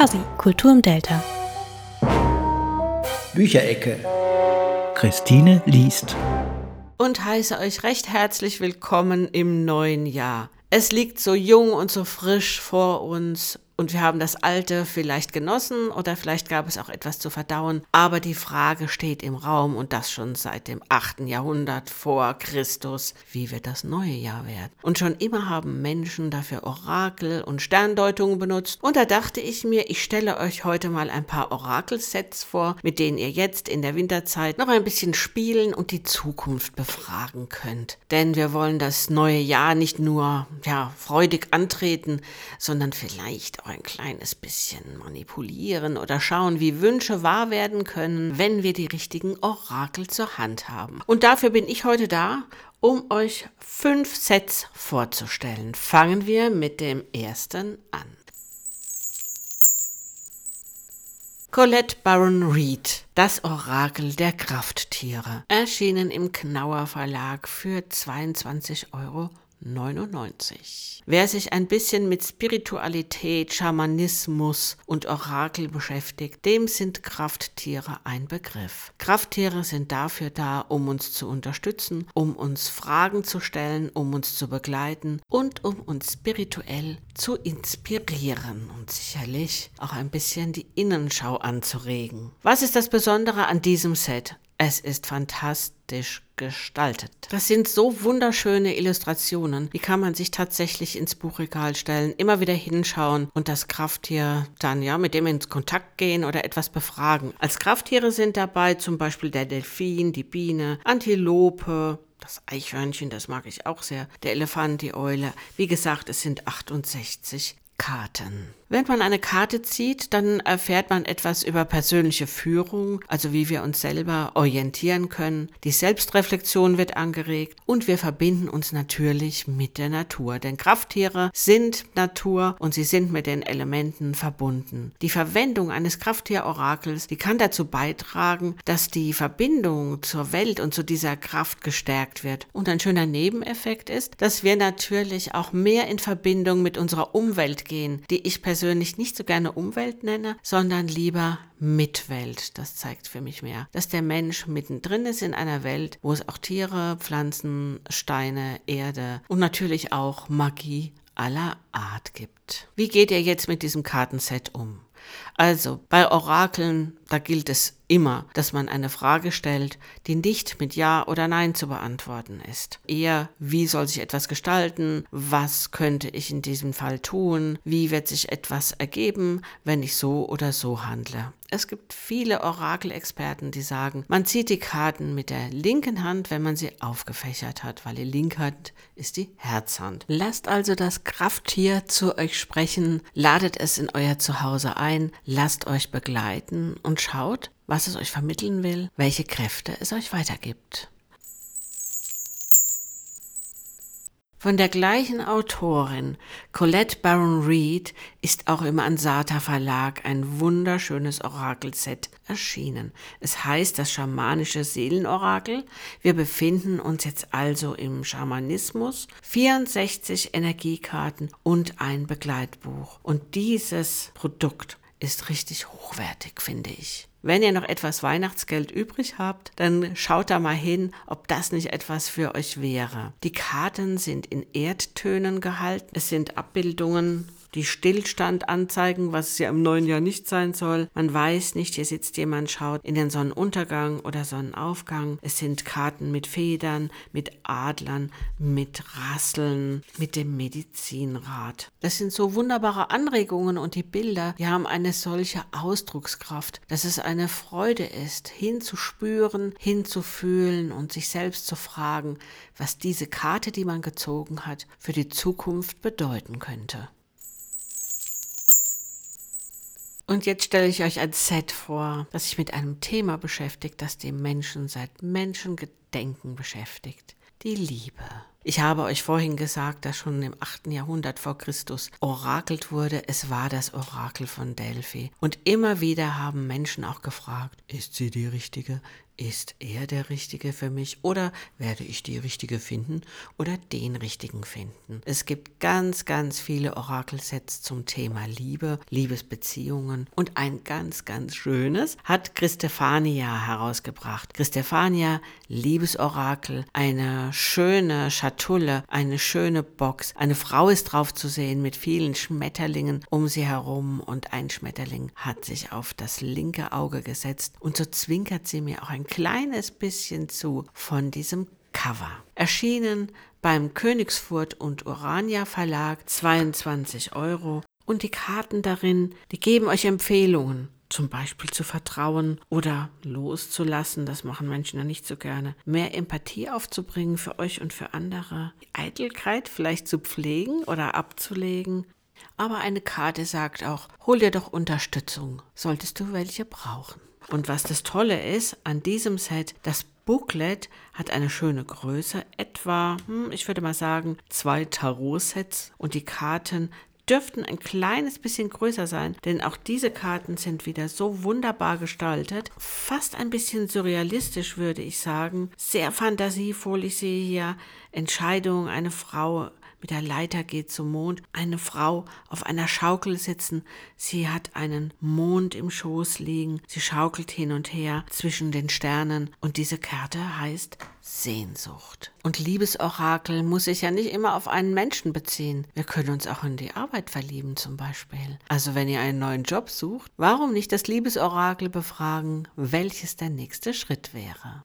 Fuzzy, Kultur im Delta. Bücherecke. Christine liest. Und heiße euch recht herzlich willkommen im neuen Jahr. Es liegt so jung und so frisch vor uns und wir haben das Alte vielleicht genossen oder vielleicht gab es auch etwas zu verdauen. Aber die Frage steht im Raum und das schon seit dem 8. Jahrhundert vor Christus, wie wird das neue Jahr werden? Und schon immer haben Menschen dafür Orakel und Sterndeutungen benutzt. Und da dachte ich mir, ich stelle euch heute mal ein paar Orakelsets vor, mit denen ihr jetzt in der Winterzeit noch ein bisschen spielen und die Zukunft befragen könnt. Denn wir wollen das neue Jahr nicht nur, ja, freudig antreten, sondern vielleicht auch ein kleines bisschen manipulieren oder schauen, wie Wünsche wahr werden können, wenn wir die richtigen Orakel zur Hand haben. Und dafür bin ich heute da, um euch fünf Sets vorzustellen. Fangen wir mit dem ersten an. Colette Baron Reed, das Orakel der Krafttiere, erschienen im Knauer Verlag für 22 Euro 99. Wer sich ein bisschen mit Spiritualität, Schamanismus und Orakel beschäftigt, dem sind Krafttiere ein Begriff. Krafttiere sind dafür da, um uns zu unterstützen, um uns Fragen zu stellen, um uns zu begleiten und um uns spirituell zu inspirieren und sicherlich auch ein bisschen die Innenschau anzuregen. Was ist das Besondere an diesem Set? Es ist fantastisch gestaltet. Das sind so wunderschöne Illustrationen, die kann man sich tatsächlich ins Buchregal stellen, immer wieder hinschauen und das Krafttier dann ja mit dem ins Kontakt gehen oder etwas befragen. Als Krafttiere sind dabei zum Beispiel der Delfin, die Biene, Antilope, das Eichhörnchen, das mag ich auch sehr, der Elefant, die Eule. Wie gesagt, es sind 68 Karten. Wenn man eine Karte zieht, dann erfährt man etwas über persönliche Führung, also wie wir uns selber orientieren können. Die Selbstreflexion wird angeregt und wir verbinden uns natürlich mit der Natur, denn Krafttiere sind Natur und sie sind mit den Elementen verbunden. Die Verwendung eines Krafttierorakels, die kann dazu beitragen, dass die Verbindung zur Welt und zu dieser Kraft gestärkt wird. Und ein schöner Nebeneffekt ist, dass wir natürlich auch mehr in Verbindung mit unserer Umwelt gehen, die ich persönlich nicht so gerne Umwelt nenne, sondern lieber Mitwelt. Das zeigt für mich mehr, dass der Mensch mittendrin ist in einer Welt, wo es auch Tiere, Pflanzen, Steine, Erde und natürlich auch Magie aller Art gibt. Wie geht ihr jetzt mit diesem Kartenset um? Also, bei Orakeln, da gilt es immer, dass man eine Frage stellt, die nicht mit Ja oder Nein zu beantworten ist. Eher, wie soll sich etwas gestalten? Was könnte ich in diesem Fall tun? Wie wird sich etwas ergeben, wenn ich so oder so handle? Es gibt viele Orakelexperten, die sagen, man zieht die Karten mit der linken Hand, wenn man sie aufgefächert hat, weil die linke Hand ist die Herzhand. Lasst also das Krafttier zu euch sprechen, ladet es in euer Zuhause ein, lasst euch begleiten und schaut, was es euch vermitteln will, welche Kräfte es euch weitergibt. Von der gleichen Autorin, Colette Baron Reed, ist auch im Ansata Verlag ein wunderschönes Orakelset erschienen. Es heißt das schamanische Seelenorakel. Wir befinden uns jetzt also im Schamanismus, 64 Energiekarten und ein Begleitbuch. Und dieses Produkt ist richtig hochwertig, finde ich. Wenn ihr noch etwas Weihnachtsgeld übrig habt, dann schaut da mal hin, ob das nicht etwas für euch wäre. Die Karten sind in Erdtönen gehalten. Es sind Abbildungen die Stillstand anzeigen, was es ja im neuen Jahr nicht sein soll. Man weiß nicht, hier sitzt jemand, schaut in den Sonnenuntergang oder Sonnenaufgang. Es sind Karten mit Federn, mit Adlern, mit Rasseln, mit dem Medizinrad. Das sind so wunderbare Anregungen und die Bilder, die haben eine solche Ausdruckskraft, dass es eine Freude ist, hinzuspüren, hinzufühlen und sich selbst zu fragen, was diese Karte, die man gezogen hat, für die Zukunft bedeuten könnte. Und jetzt stelle ich euch ein Set vor, das sich mit einem Thema beschäftigt, das die Menschen seit Menschengedenken beschäftigt. Die Liebe. Ich habe euch vorhin gesagt, dass schon im 8. Jahrhundert vor Christus orakelt wurde. Es war das Orakel von Delphi. Und immer wieder haben Menschen auch gefragt, ist sie die richtige? ist er der Richtige für mich oder werde ich die Richtige finden oder den Richtigen finden. Es gibt ganz, ganz viele Orakelsets zum Thema Liebe, Liebesbeziehungen und ein ganz, ganz schönes hat Christefania herausgebracht. Christefania, Liebesorakel, eine schöne Schatulle, eine schöne Box. Eine Frau ist drauf zu sehen mit vielen Schmetterlingen um sie herum und ein Schmetterling hat sich auf das linke Auge gesetzt und so zwinkert sie mir auch ein kleines bisschen zu von diesem Cover. Erschienen beim Königsfurt und Urania Verlag 22 Euro und die Karten darin, die geben euch Empfehlungen zum Beispiel zu vertrauen oder loszulassen, das machen Menschen ja nicht so gerne, mehr Empathie aufzubringen für euch und für andere, Eitelkeit vielleicht zu pflegen oder abzulegen. Aber eine Karte sagt auch, hol dir doch Unterstützung, solltest du welche brauchen. Und was das Tolle ist an diesem Set, das Booklet hat eine schöne Größe, etwa, hm, ich würde mal sagen, zwei Tarot-Sets und die Karten dürften ein kleines bisschen größer sein, denn auch diese Karten sind wieder so wunderbar gestaltet. Fast ein bisschen surrealistisch, würde ich sagen. Sehr fantasievoll. Ich sehe hier Entscheidungen, eine Frau mit der Leiter geht zum Mond, eine Frau auf einer Schaukel sitzen, sie hat einen Mond im Schoß liegen, sie schaukelt hin und her zwischen den Sternen und diese Karte heißt Sehnsucht. Und Liebesorakel muss sich ja nicht immer auf einen Menschen beziehen. Wir können uns auch in die Arbeit verlieben zum Beispiel. Also wenn ihr einen neuen Job sucht, warum nicht das Liebesorakel befragen, welches der nächste Schritt wäre?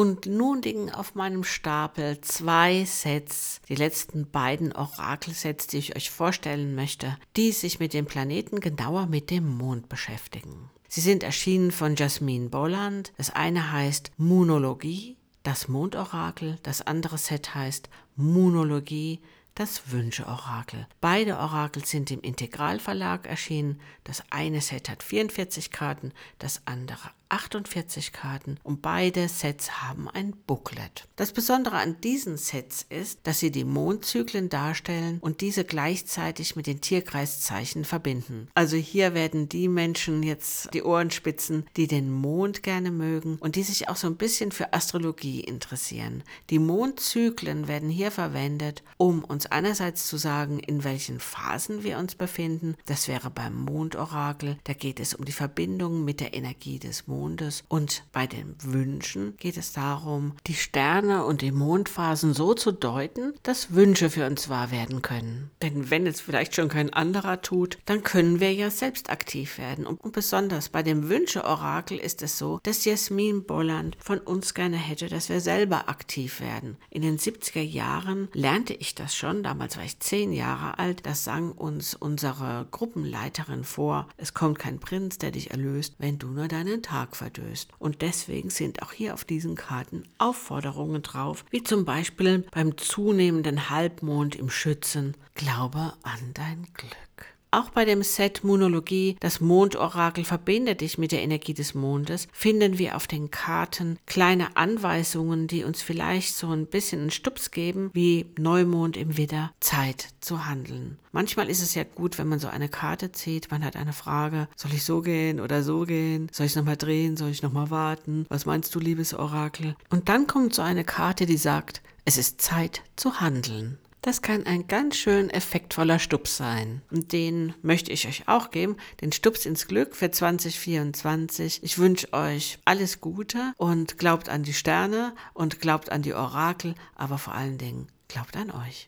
Und nun liegen auf meinem Stapel zwei Sets, die letzten beiden Orakelsets, die ich euch vorstellen möchte, die sich mit dem Planeten genauer mit dem Mond beschäftigen. Sie sind erschienen von Jasmine Bolland. Das eine heißt Moonologie, das Mondorakel. Das andere Set heißt Moonologie, das Wünsche-Orakel. Beide Orakel sind im Integralverlag erschienen. Das eine Set hat 44 Karten, das andere 48 Karten und beide Sets haben ein Booklet. Das Besondere an diesen Sets ist, dass sie die Mondzyklen darstellen und diese gleichzeitig mit den Tierkreiszeichen verbinden. Also hier werden die Menschen jetzt die Ohren spitzen, die den Mond gerne mögen und die sich auch so ein bisschen für Astrologie interessieren. Die Mondzyklen werden hier verwendet, um uns einerseits zu sagen, in welchen Phasen wir uns befinden. Das wäre beim Mondorakel, da geht es um die Verbindung mit der Energie des Mondes Mondes. Und bei den Wünschen geht es darum, die Sterne und die Mondphasen so zu deuten, dass Wünsche für uns wahr werden können. Denn wenn es vielleicht schon kein anderer tut, dann können wir ja selbst aktiv werden. Und besonders bei dem Wünsche-Orakel ist es so, dass Jasmin Bolland von uns gerne hätte, dass wir selber aktiv werden. In den 70er Jahren lernte ich das schon, damals war ich zehn Jahre alt, das sang uns unsere Gruppenleiterin vor. Es kommt kein Prinz, der dich erlöst, wenn du nur deinen Tag Vertrag verdöst. Und deswegen sind auch hier auf diesen Karten Aufforderungen drauf, wie zum Beispiel beim zunehmenden Halbmond im Schützen, glaube an dein Glück. Auch bei dem Set Monologie, das Mondorakel verbindet dich mit der Energie des Mondes, finden wir auf den Karten kleine Anweisungen, die uns vielleicht so ein bisschen einen Stups geben, wie Neumond im Widder, Zeit zu handeln. Manchmal ist es ja gut, wenn man so eine Karte zieht, man hat eine Frage, soll ich so gehen oder so gehen? Soll ich nochmal drehen? Soll ich nochmal warten? Was meinst du, liebes Orakel? Und dann kommt so eine Karte, die sagt, es ist Zeit zu handeln. Das kann ein ganz schön effektvoller Stups sein. Und den möchte ich euch auch geben, den Stups ins Glück für 2024. Ich wünsche euch alles Gute und glaubt an die Sterne und glaubt an die Orakel, aber vor allen Dingen glaubt an euch.